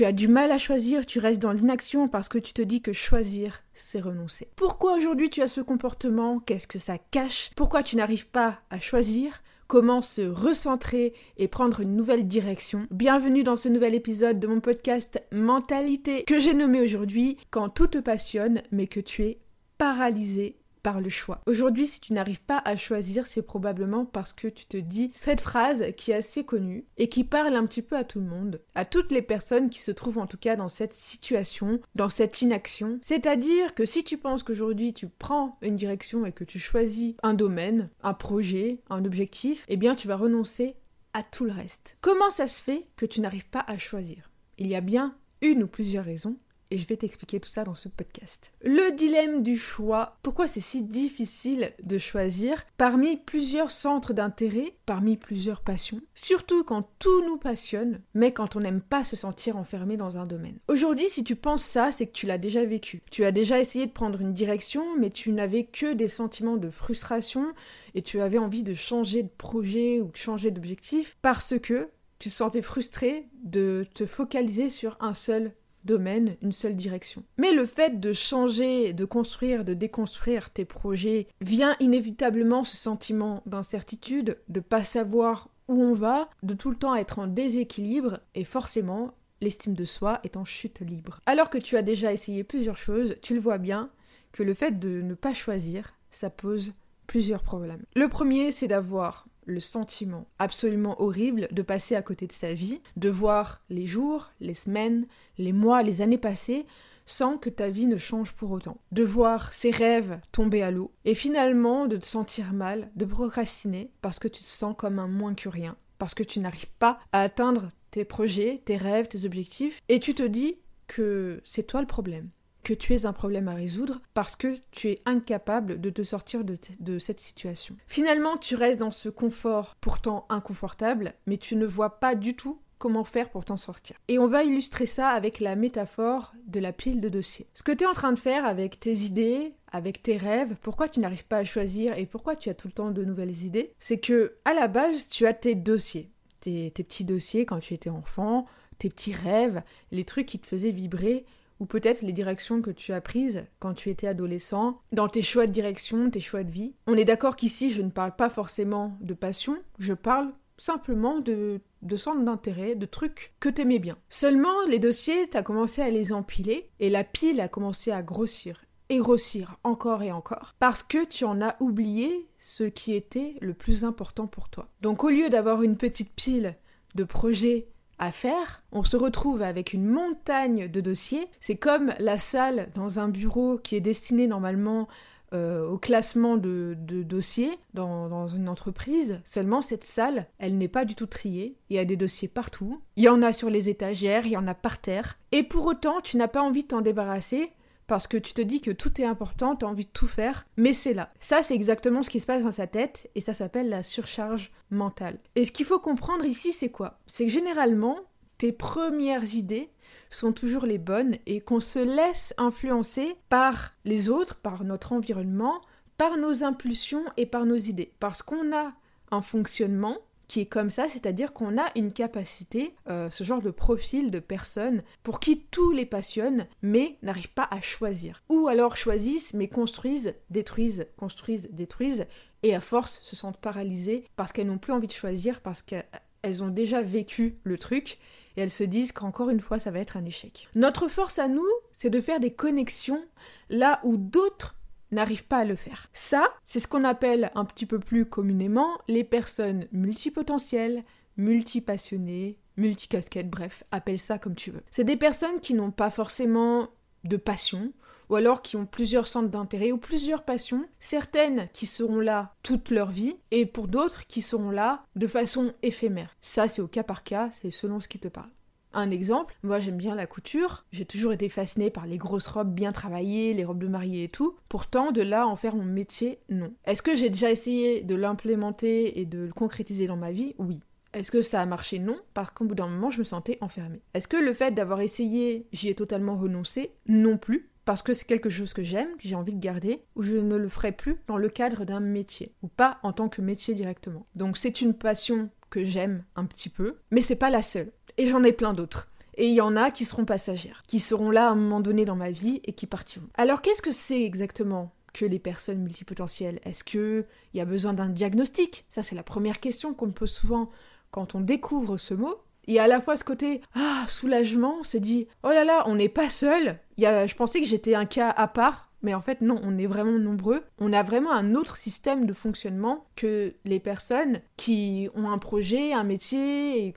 tu as du mal à choisir, tu restes dans l'inaction parce que tu te dis que choisir, c'est renoncer. Pourquoi aujourd'hui tu as ce comportement? Qu'est-ce que ça cache? Pourquoi tu n'arrives pas à choisir? Comment se recentrer et prendre une nouvelle direction? Bienvenue dans ce nouvel épisode de mon podcast Mentalité que j'ai nommé aujourd'hui Quand tout te passionne mais que tu es paralysé par le choix. Aujourd'hui, si tu n'arrives pas à choisir, c'est probablement parce que tu te dis cette phrase qui est assez connue et qui parle un petit peu à tout le monde, à toutes les personnes qui se trouvent en tout cas dans cette situation, dans cette inaction. C'est-à-dire que si tu penses qu'aujourd'hui tu prends une direction et que tu choisis un domaine, un projet, un objectif, eh bien tu vas renoncer à tout le reste. Comment ça se fait que tu n'arrives pas à choisir? Il y a bien une ou plusieurs raisons et je vais t'expliquer tout ça dans ce podcast. Le dilemme du choix, pourquoi c'est si difficile de choisir parmi plusieurs centres d'intérêt, parmi plusieurs passions, surtout quand tout nous passionne, mais quand on n'aime pas se sentir enfermé dans un domaine. Aujourd'hui, si tu penses ça, c'est que tu l'as déjà vécu. Tu as déjà essayé de prendre une direction, mais tu n'avais que des sentiments de frustration et tu avais envie de changer de projet ou de changer d'objectif parce que tu te sentais frustré de te focaliser sur un seul domaine, une seule direction. Mais le fait de changer, de construire, de déconstruire tes projets vient inévitablement ce sentiment d'incertitude, de pas savoir où on va, de tout le temps être en déséquilibre et forcément l'estime de soi est en chute libre. Alors que tu as déjà essayé plusieurs choses, tu le vois bien que le fait de ne pas choisir, ça pose plusieurs problèmes. Le premier, c'est d'avoir le sentiment absolument horrible de passer à côté de sa vie, de voir les jours, les semaines, les mois, les années passer sans que ta vie ne change pour autant. De voir ses rêves tomber à l'eau et finalement de te sentir mal, de procrastiner parce que tu te sens comme un moins que rien, parce que tu n'arrives pas à atteindre tes projets, tes rêves, tes objectifs et tu te dis que c'est toi le problème que tu es un problème à résoudre parce que tu es incapable de te sortir de, cette situation. Finalement, tu restes dans ce confort pourtant inconfortable, mais tu ne vois pas du tout comment faire pour t'en sortir. Et on va illustrer ça avec la métaphore de la pile de dossiers. Ce que tu es en train de faire avec tes idées, avec tes rêves, pourquoi tu n'arrives pas à choisir et pourquoi tu as tout le temps de nouvelles idées, c'est que à la base, tu as tes dossiers, tes petits dossiers quand tu étais enfant, tes petits rêves, les trucs qui te faisaient vibrer ou peut-être les directions que tu as prises quand tu étais adolescent, dans tes choix de direction, tes choix de vie. On est d'accord qu'ici, je ne parle pas forcément de passion, je parle simplement de, centres d'intérêt, de trucs que t'aimais bien. Seulement, les dossiers, t'as commencé à les empiler, et la pile a commencé à grossir, et grossir encore et encore, parce que tu en as oublié ce qui était le plus important pour toi. Donc au lieu d'avoir une petite pile de projets à faire, on se retrouve avec une montagne de dossiers. C'est comme la salle dans un bureau qui est destiné normalement euh, au classement de, dossiers dans, dans, une entreprise. Seulement, cette salle, elle n'est pas du tout triée. Il y a des dossiers partout. Il y en a sur les étagères, il y en a par terre. Et pour autant, tu n'as pas envie de t'en débarrasser parce que tu te dis que tout est important, tu as envie de tout faire, mais c'est là. Ça, c'est exactement ce qui se passe dans sa tête, et ça s'appelle la surcharge mentale. Et ce qu'il faut comprendre ici, c'est quoi? C'est que généralement, tes premières idées sont toujours les bonnes et qu'on se laisse influencer par les autres, par notre environnement, par nos impulsions et par nos idées. Parce qu'on a un fonctionnement qui est comme ça, c'est-à-dire qu'on a une capacité, euh, ce genre de profil de personnes pour qui tout les passionne, mais n'arrivent pas à choisir. Ou alors choisissent, mais construisent, détruisent, construisent, détruisent, et à force se sentent paralysées parce qu'elles n'ont plus envie de choisir, parce qu'elles ont déjà vécu le truc, et elles se disent qu'encore une fois, ça va être un échec. Notre force à nous, c'est de faire des connexions là où d'autres n'arrivent pas à le faire. Ça, c'est ce qu'on appelle un petit peu plus communément les personnes multipotentielles, multipassionnées, multicasquettes, bref, appelle ça comme tu veux. C'est des personnes qui n'ont pas forcément de passion, ou alors qui ont plusieurs centres d'intérêt ou plusieurs passions, certaines qui seront là toute leur vie, et pour d'autres qui seront là de façon éphémère. Ça, c'est au cas par cas, c'est selon ce qui te parle. Un exemple, moi j'aime bien la couture, j'ai toujours été fascinée par les grosses robes bien travaillées, les robes de mariée et tout. Pourtant, de là en faire mon métier, non. Est-ce que j'ai déjà essayé de l'implémenter et de le concrétiser dans ma vie? Oui. Est-ce que ça a marché? Non, parce qu'au bout d'un moment, je me sentais enfermée. Est-ce que le fait d'avoir essayé, j'y ai totalement renoncé? Non plus, parce que c'est quelque chose que j'aime, que j'ai envie de garder, ou je ne le ferai plus dans le cadre d'un métier, ou pas en tant que métier directement. Donc c'est une passion que j'aime un petit peu, mais c'est pas la seule. Et j'en ai plein d'autres. Et il y en a qui seront passagères, qui seront là à un moment donné dans ma vie et qui partiront. Alors qu'est-ce que c'est exactement que les personnes multipotentielles? Est-ce qu'il y a besoin d'un diagnostic? Ça, c'est la première question qu'on me pose souvent quand on découvre ce mot. Et à la fois ce côté ah soulagement, on se dit oh là là, on n'est pas seul. Il y a, je pensais que j'étais un cas à part, mais en fait non, on est vraiment nombreux. On a vraiment un autre système de fonctionnement que les personnes qui ont un projet, un métier, et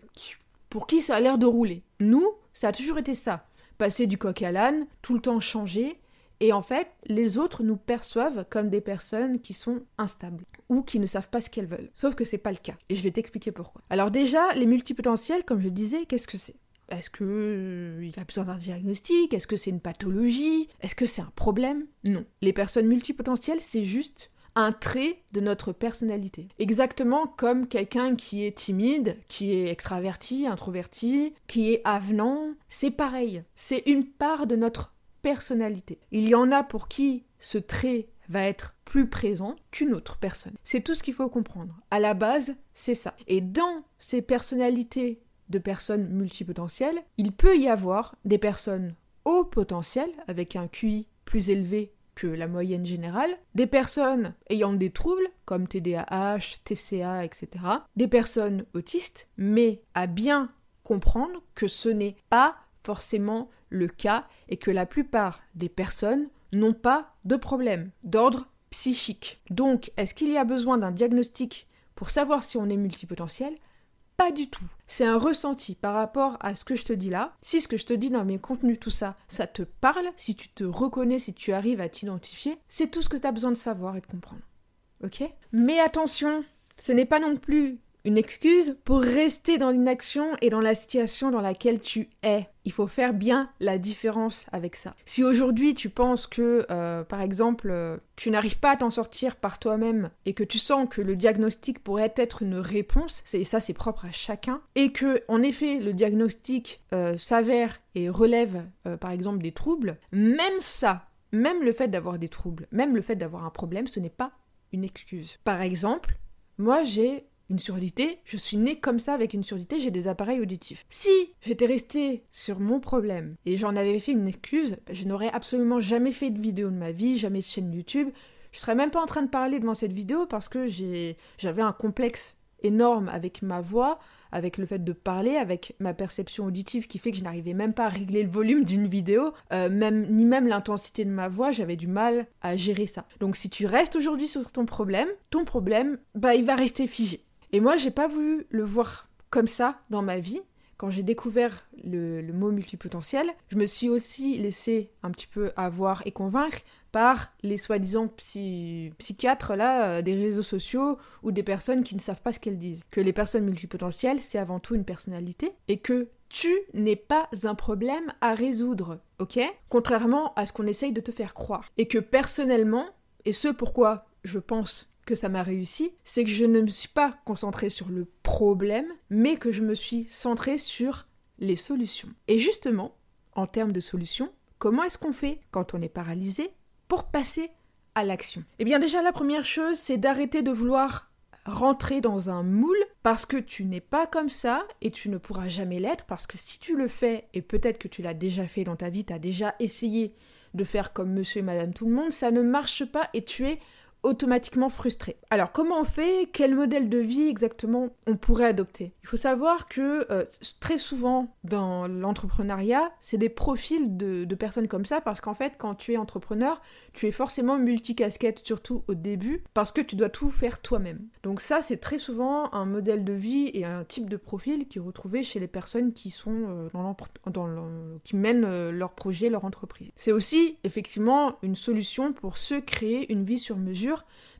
pour qui ça a l'air de rouler. Nous, ça a toujours été ça. Passer du coq à l'âne, tout le temps changer, et en fait, les autres nous perçoivent comme des personnes qui sont instables ou qui ne savent pas ce qu'elles veulent. Sauf que c'est pas le cas. Et je vais t'expliquer pourquoi. Alors déjà, les multipotentiels, comme je disais, qu'est-ce que c'est? Est-ce qu'il euh, y a besoin d'un diagnostic? Est-ce que c'est une pathologie? Est-ce que c'est un problème? Non. Les personnes multipotentielles, c'est juste un trait de notre personnalité. Exactement comme quelqu'un qui est timide, qui est extraverti, introverti, qui est avenant, c'est pareil. C'est une part de notre personnalité. Il y en a pour qui ce trait va être plus présent qu'une autre personne. C'est tout ce qu'il faut comprendre. À la base, c'est ça. Et dans ces personnalités de personnes multipotentielles, il peut y avoir des personnes haut potentiel, avec un QI plus élevé que la moyenne générale, des personnes ayant des troubles comme TDAH, TCA, etc., des personnes autistes, mais à bien comprendre que ce n'est pas forcément le cas et que la plupart des personnes n'ont pas de problème d'ordre psychique. Donc, est-ce qu'il y a besoin d'un diagnostic pour savoir si on est multipotentiel? Pas du tout. C'est un ressenti par rapport à ce que je te dis là. Si ce que je te dis dans mes contenus, tout ça, ça te parle, si tu te reconnais, si tu arrives à t'identifier, c'est tout ce que tu as besoin de savoir et de comprendre. Ok? Mais attention, ce n'est pas non plus une excuse pour rester dans l'inaction et dans la situation dans laquelle tu es. Il faut faire bien la différence avec ça. Si aujourd'hui tu penses que, euh, par exemple, euh, tu n'arrives pas à t'en sortir par toi-même et que tu sens que le diagnostic pourrait être une réponse, et ça c'est propre à chacun, et que en effet le diagnostic euh, s'avère et relève par exemple des troubles, même ça, même le fait d'avoir des troubles, même le fait d'avoir un problème, ce n'est pas une excuse. Par exemple, moi j'ai une surdité, je suis née comme ça avec une surdité, j'ai des appareils auditifs. Si j'étais restée sur mon problème et j'en avais fait une excuse, ben, je n'aurais absolument jamais fait de vidéo de ma vie, jamais de chaîne YouTube. Je serais même pas en train de parler devant cette vidéo parce que j'avais un complexe énorme avec ma voix, avec le fait de parler, avec ma perception auditive qui fait que je n'arrivais même pas à régler le volume d'une vidéo, euh, ni même l'intensité de ma voix, j'avais du mal à gérer ça. Donc si tu restes aujourd'hui sur ton problème, ton problème, bah il va rester figé. Et moi, j'ai pas voulu le voir comme ça dans ma vie. Quand j'ai découvert le, mot multipotentiel, je me suis aussi laissé un petit peu avoir et convaincre par les soi-disant psychiatres là euh, des réseaux sociaux ou des personnes qui ne savent pas ce qu'elles disent. Que les personnes multipotentielles, c'est avant tout une personnalité et que tu n'es pas un problème à résoudre, ok? Contrairement à ce qu'on essaye de te faire croire. Et que personnellement, et ce pourquoi je pense que ça m'a réussi, c'est que je ne me suis pas concentrée sur le problème, mais que je me suis centrée sur les solutions. Et justement, en termes de solutions, comment est-ce qu'on fait quand on est paralysé pour passer à l'action? Eh bien déjà la première chose, c'est d'arrêter de vouloir rentrer dans un moule parce que tu n'es pas comme ça et tu ne pourras jamais l'être parce que si tu le fais et peut-être que tu l'as déjà fait dans ta vie, tu as déjà essayé de faire comme monsieur et madame tout le monde, ça ne marche pas et tu es automatiquement frustré. Alors comment on fait? Quel modèle de vie exactement on pourrait adopter? Il faut savoir que euh, très souvent dans l'entrepreneuriat, c'est des profils de, personnes comme ça parce qu'en fait quand tu es entrepreneur, tu es forcément multicasquette surtout au début parce que tu dois tout faire toi-même. Donc ça c'est très souvent un modèle de vie et un type de profil qui est retrouvé chez les personnes qui sont euh, dans, dans qui mènent euh, leur projet, leur entreprise. C'est aussi effectivement une solution pour se créer une vie sur mesure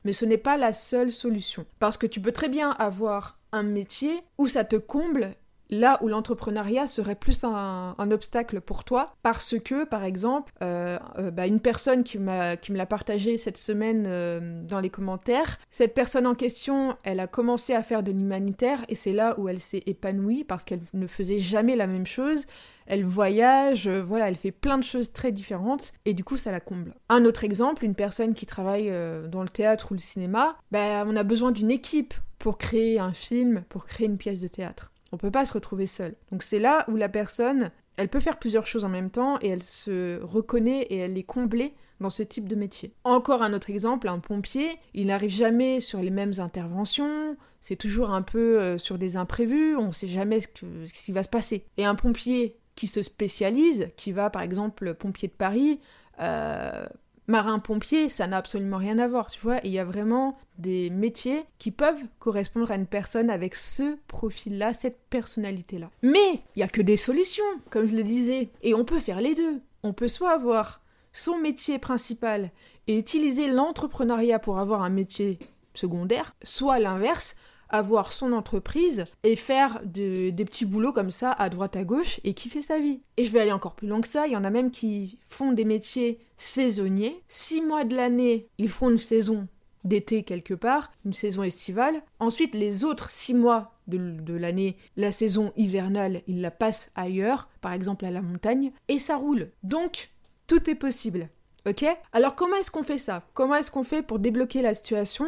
mais ce n'est pas la seule solution. Parce que tu peux très bien avoir un métier où ça te comble là où l'entrepreneuriat serait plus un, obstacle pour toi, parce que, par exemple, euh, euh, bah, une personne qui, qui me l'a partagé cette semaine euh, dans les commentaires, cette personne en question, elle a commencé à faire de l'humanitaire, et c'est là où elle s'est épanouie, parce qu'elle ne faisait jamais la même chose, elle voyage, voilà, elle fait plein de choses très différentes et du coup ça la comble. Un autre exemple, une personne qui travaille dans le théâtre ou le cinéma, ben, on a besoin d'une équipe pour créer un film, pour créer une pièce de théâtre. On peut pas se retrouver seul. Donc c'est là où la personne, Elle peut faire plusieurs choses en même temps et elle se reconnaît et elle est comblée dans ce type de métier. Encore un autre exemple, un pompier, il n'arrive jamais sur les mêmes interventions, c'est toujours un peu euh, sur des imprévus, on ne sait jamais ce, qui va se passer. Et un pompier qui se spécialise, qui va par exemple pompier de Paris, euh, marin-pompier, ça n'a absolument rien à voir, tu vois. Il y a vraiment des métiers qui peuvent correspondre à une personne avec ce profil-là, cette personnalité-là. Mais il n'y a que des solutions, comme je le disais. Et on peut faire les deux. On peut soit avoir son métier principal et utiliser l'entrepreneuriat pour avoir un métier secondaire, soit l'inverse, avoir son entreprise et faire des petits boulots comme ça à droite à gauche et kiffer sa vie. Et je vais aller encore plus loin que ça, il y en a même qui font des métiers saisonniers. Six mois de l'année, ils font une saison d'été quelque part, une saison estivale. Ensuite, les autres six mois de, de l'année, la saison hivernale, ils la passent ailleurs, par exemple à la montagne, et ça roule. Donc, tout est possible. Ok? Alors comment est-ce qu'on fait ça? Comment est-ce qu'on fait pour débloquer la situation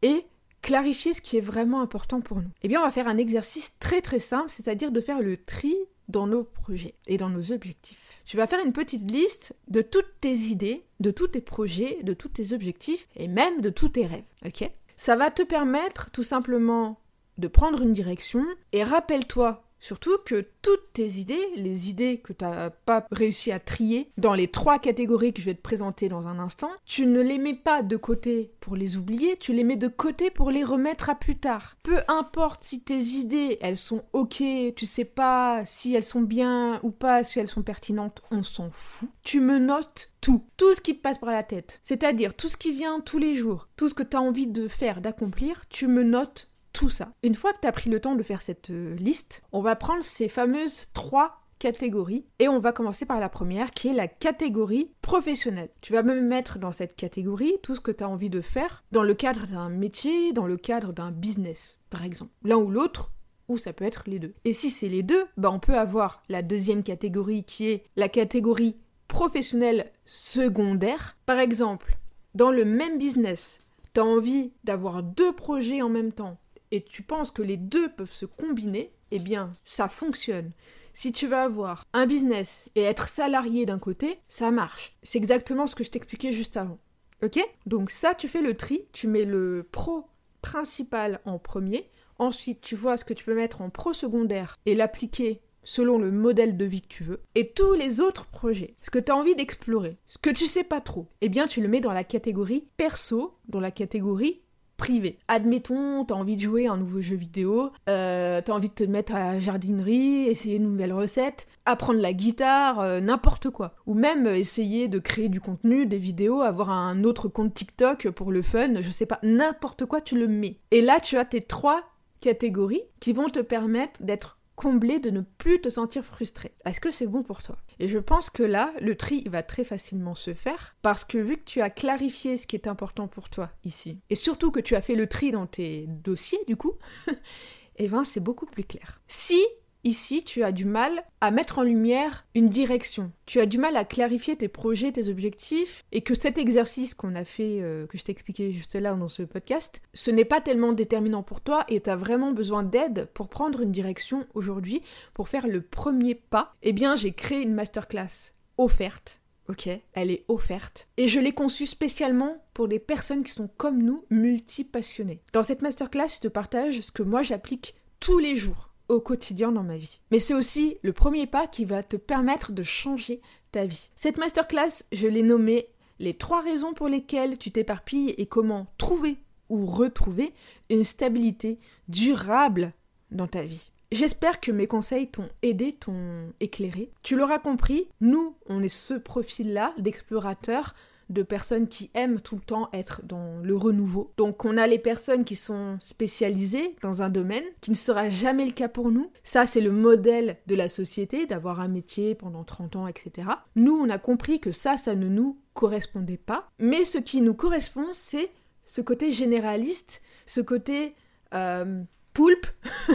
et clarifier ce qui est vraiment important pour nous Eh bien, on va faire un exercice très très simple, c'est-à-dire de faire le tri dans nos projets et dans nos objectifs. Tu vas faire une petite liste de toutes tes idées, de tous tes projets, de tous tes objectifs et même de tous tes rêves. Ok? Ça va te permettre tout simplement de prendre une direction et rappelle-toi Surtout que toutes tes idées, les idées que tu n'as pas réussi à trier dans les trois catégories que je vais te présenter dans un instant, tu ne les mets pas de côté pour les oublier, tu les mets de côté pour les remettre à plus tard. Peu importe si tes idées, elles sont ok, tu sais pas si elles sont bien ou pas, si elles sont pertinentes, on s'en fout. Tu me notes tout, tout ce qui te passe par la tête. C'est-à-dire tout ce qui vient tous les jours, tout ce que tu as envie de faire, d'accomplir, tu me notes tout ça. Une fois que tu as pris le temps de faire cette euh, liste, on va prendre ces fameuses trois catégories et on va commencer par la première qui est la catégorie professionnelle. Tu vas même mettre dans cette catégorie tout ce que tu as envie de faire dans le cadre d'un métier, dans le cadre d'un business par exemple. L'un ou l'autre, ou ça peut être les deux. Et si c'est les deux, bah on peut avoir la deuxième catégorie qui est la catégorie professionnelle secondaire. Par exemple, dans le même business, tu as envie d'avoir deux projets en même temps et tu penses que les deux peuvent se combiner, eh bien, ça fonctionne. Si tu vas avoir un business et être salarié d'un côté, ça marche. C'est exactement ce que je t'expliquais juste avant. Ok? Donc ça, tu fais le tri, tu mets le pro principal en premier, ensuite tu vois ce que tu peux mettre en pro secondaire et l'appliquer selon le modèle de vie que tu veux, et tous les autres projets, ce que tu as envie d'explorer, ce que tu sais pas trop, eh bien tu le mets dans la catégorie perso, dans la catégorie privé. Admettons, t'as envie de jouer un nouveau jeu vidéo, euh, t'as envie de te mettre à la jardinerie, essayer une nouvelle recette, apprendre la guitare, euh, n'importe quoi. Ou même essayer de créer du contenu, des vidéos, avoir un autre compte TikTok pour le fun, je sais pas, n'importe quoi, tu le mets. Et là, tu as tes trois catégories qui vont te permettre d'être comblé de ne plus te sentir frustré. Est-ce que c'est bon pour toi? Et je pense que là, le tri va très facilement se faire parce que vu que tu as clarifié ce qui est important pour toi ici, et surtout que tu as fait le tri dans tes dossiers du coup, eh ben c'est beaucoup plus clair. Si Ici, tu as du mal à mettre en lumière une direction. Tu as du mal à clarifier tes projets, tes objectifs, et que cet exercice qu'on a fait, euh, que je t'ai expliqué juste là dans ce podcast, ce n'est pas tellement déterminant pour toi et tu as vraiment besoin d'aide pour prendre une direction aujourd'hui, pour faire le premier pas. Eh bien, j'ai créé une masterclass offerte Ok, elle est offerte. Et je l'ai conçue spécialement pour les personnes qui sont comme nous, multi-passionnées. Dans cette masterclass, je te partage ce que moi j'applique tous les jours au quotidien dans ma vie. Mais c'est aussi le premier pas qui va te permettre de changer ta vie. Cette masterclass, je l'ai nommée les trois raisons pour lesquelles tu t'éparpilles et comment trouver ou retrouver une stabilité durable dans ta vie. J'espère que mes conseils t'ont aidé, t'ont éclairé. Tu l'auras compris, nous, on est ce profil-là d'explorateur de personnes qui aiment tout le temps être dans le renouveau. Donc on a les personnes qui sont spécialisées dans un domaine, qui ne sera jamais le cas pour nous. Ça, c'est le modèle de la société, d'avoir un métier pendant 30 ans, etc. Nous, on a compris que ça, ça ne nous correspondait pas. Mais ce qui nous correspond, c'est ce côté généraliste, ce côté... Euh, poulpe,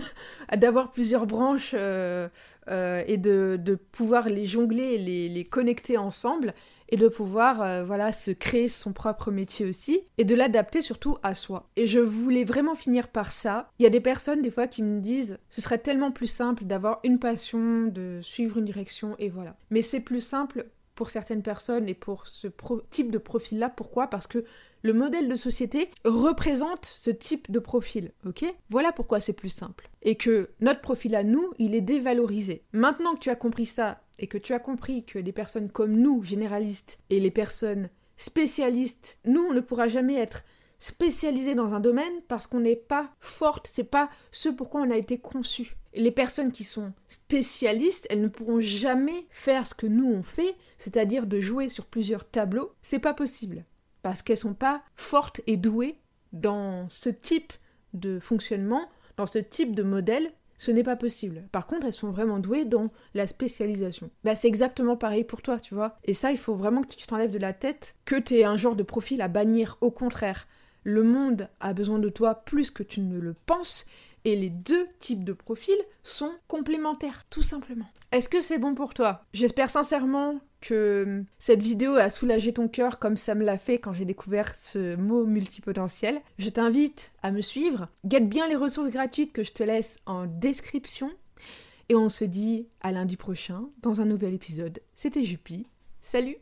d'avoir plusieurs branches euh, euh, et de, pouvoir les jongler et les, connecter ensemble et de pouvoir euh, voilà se créer son propre métier aussi et de l'adapter surtout à soi. Et je voulais vraiment finir par ça. Il y a des personnes des fois qui me disent ce serait tellement plus simple d'avoir une passion, de suivre une direction et voilà. Mais c'est plus simple pour certaines personnes et pour ce type de profil-là. Pourquoi? Parce que le modèle de société représente ce type de profil, ok? Voilà pourquoi c'est plus simple. Et que notre profil à nous, il est dévalorisé. Maintenant que tu as compris ça, et que tu as compris que les personnes comme nous, généralistes, et les personnes spécialistes, nous, on ne pourra jamais être spécialisés dans un domaine parce qu'on n'est pas forte, c'est pas ce pourquoi on a été conçu. Les personnes qui sont spécialistes, elles ne pourront jamais faire ce que nous on fait, c'est-à-dire de jouer sur plusieurs tableaux, c'est pas possible parce qu'elles sont pas fortes et douées dans ce type de fonctionnement, dans ce type de modèle, ce n'est pas possible. Par contre, elles sont vraiment douées dans la spécialisation. Bah, c'est exactement pareil pour toi, tu vois. Et ça, il faut vraiment que tu t'enlèves de la tête que tu es un genre de profil à bannir. Au contraire, le monde a besoin de toi plus que tu ne le penses. Et les deux types de profils sont complémentaires, tout simplement. Est-ce que c'est bon pour toi? J'espère sincèrement que hum, cette vidéo a soulagé ton cœur comme ça me l'a fait quand j'ai découvert ce mot multipotentiel. Je t'invite à me suivre. Guette bien les ressources gratuites que je te laisse en description. Et on se dit à lundi prochain dans un nouvel épisode. C'était Juppie. Salut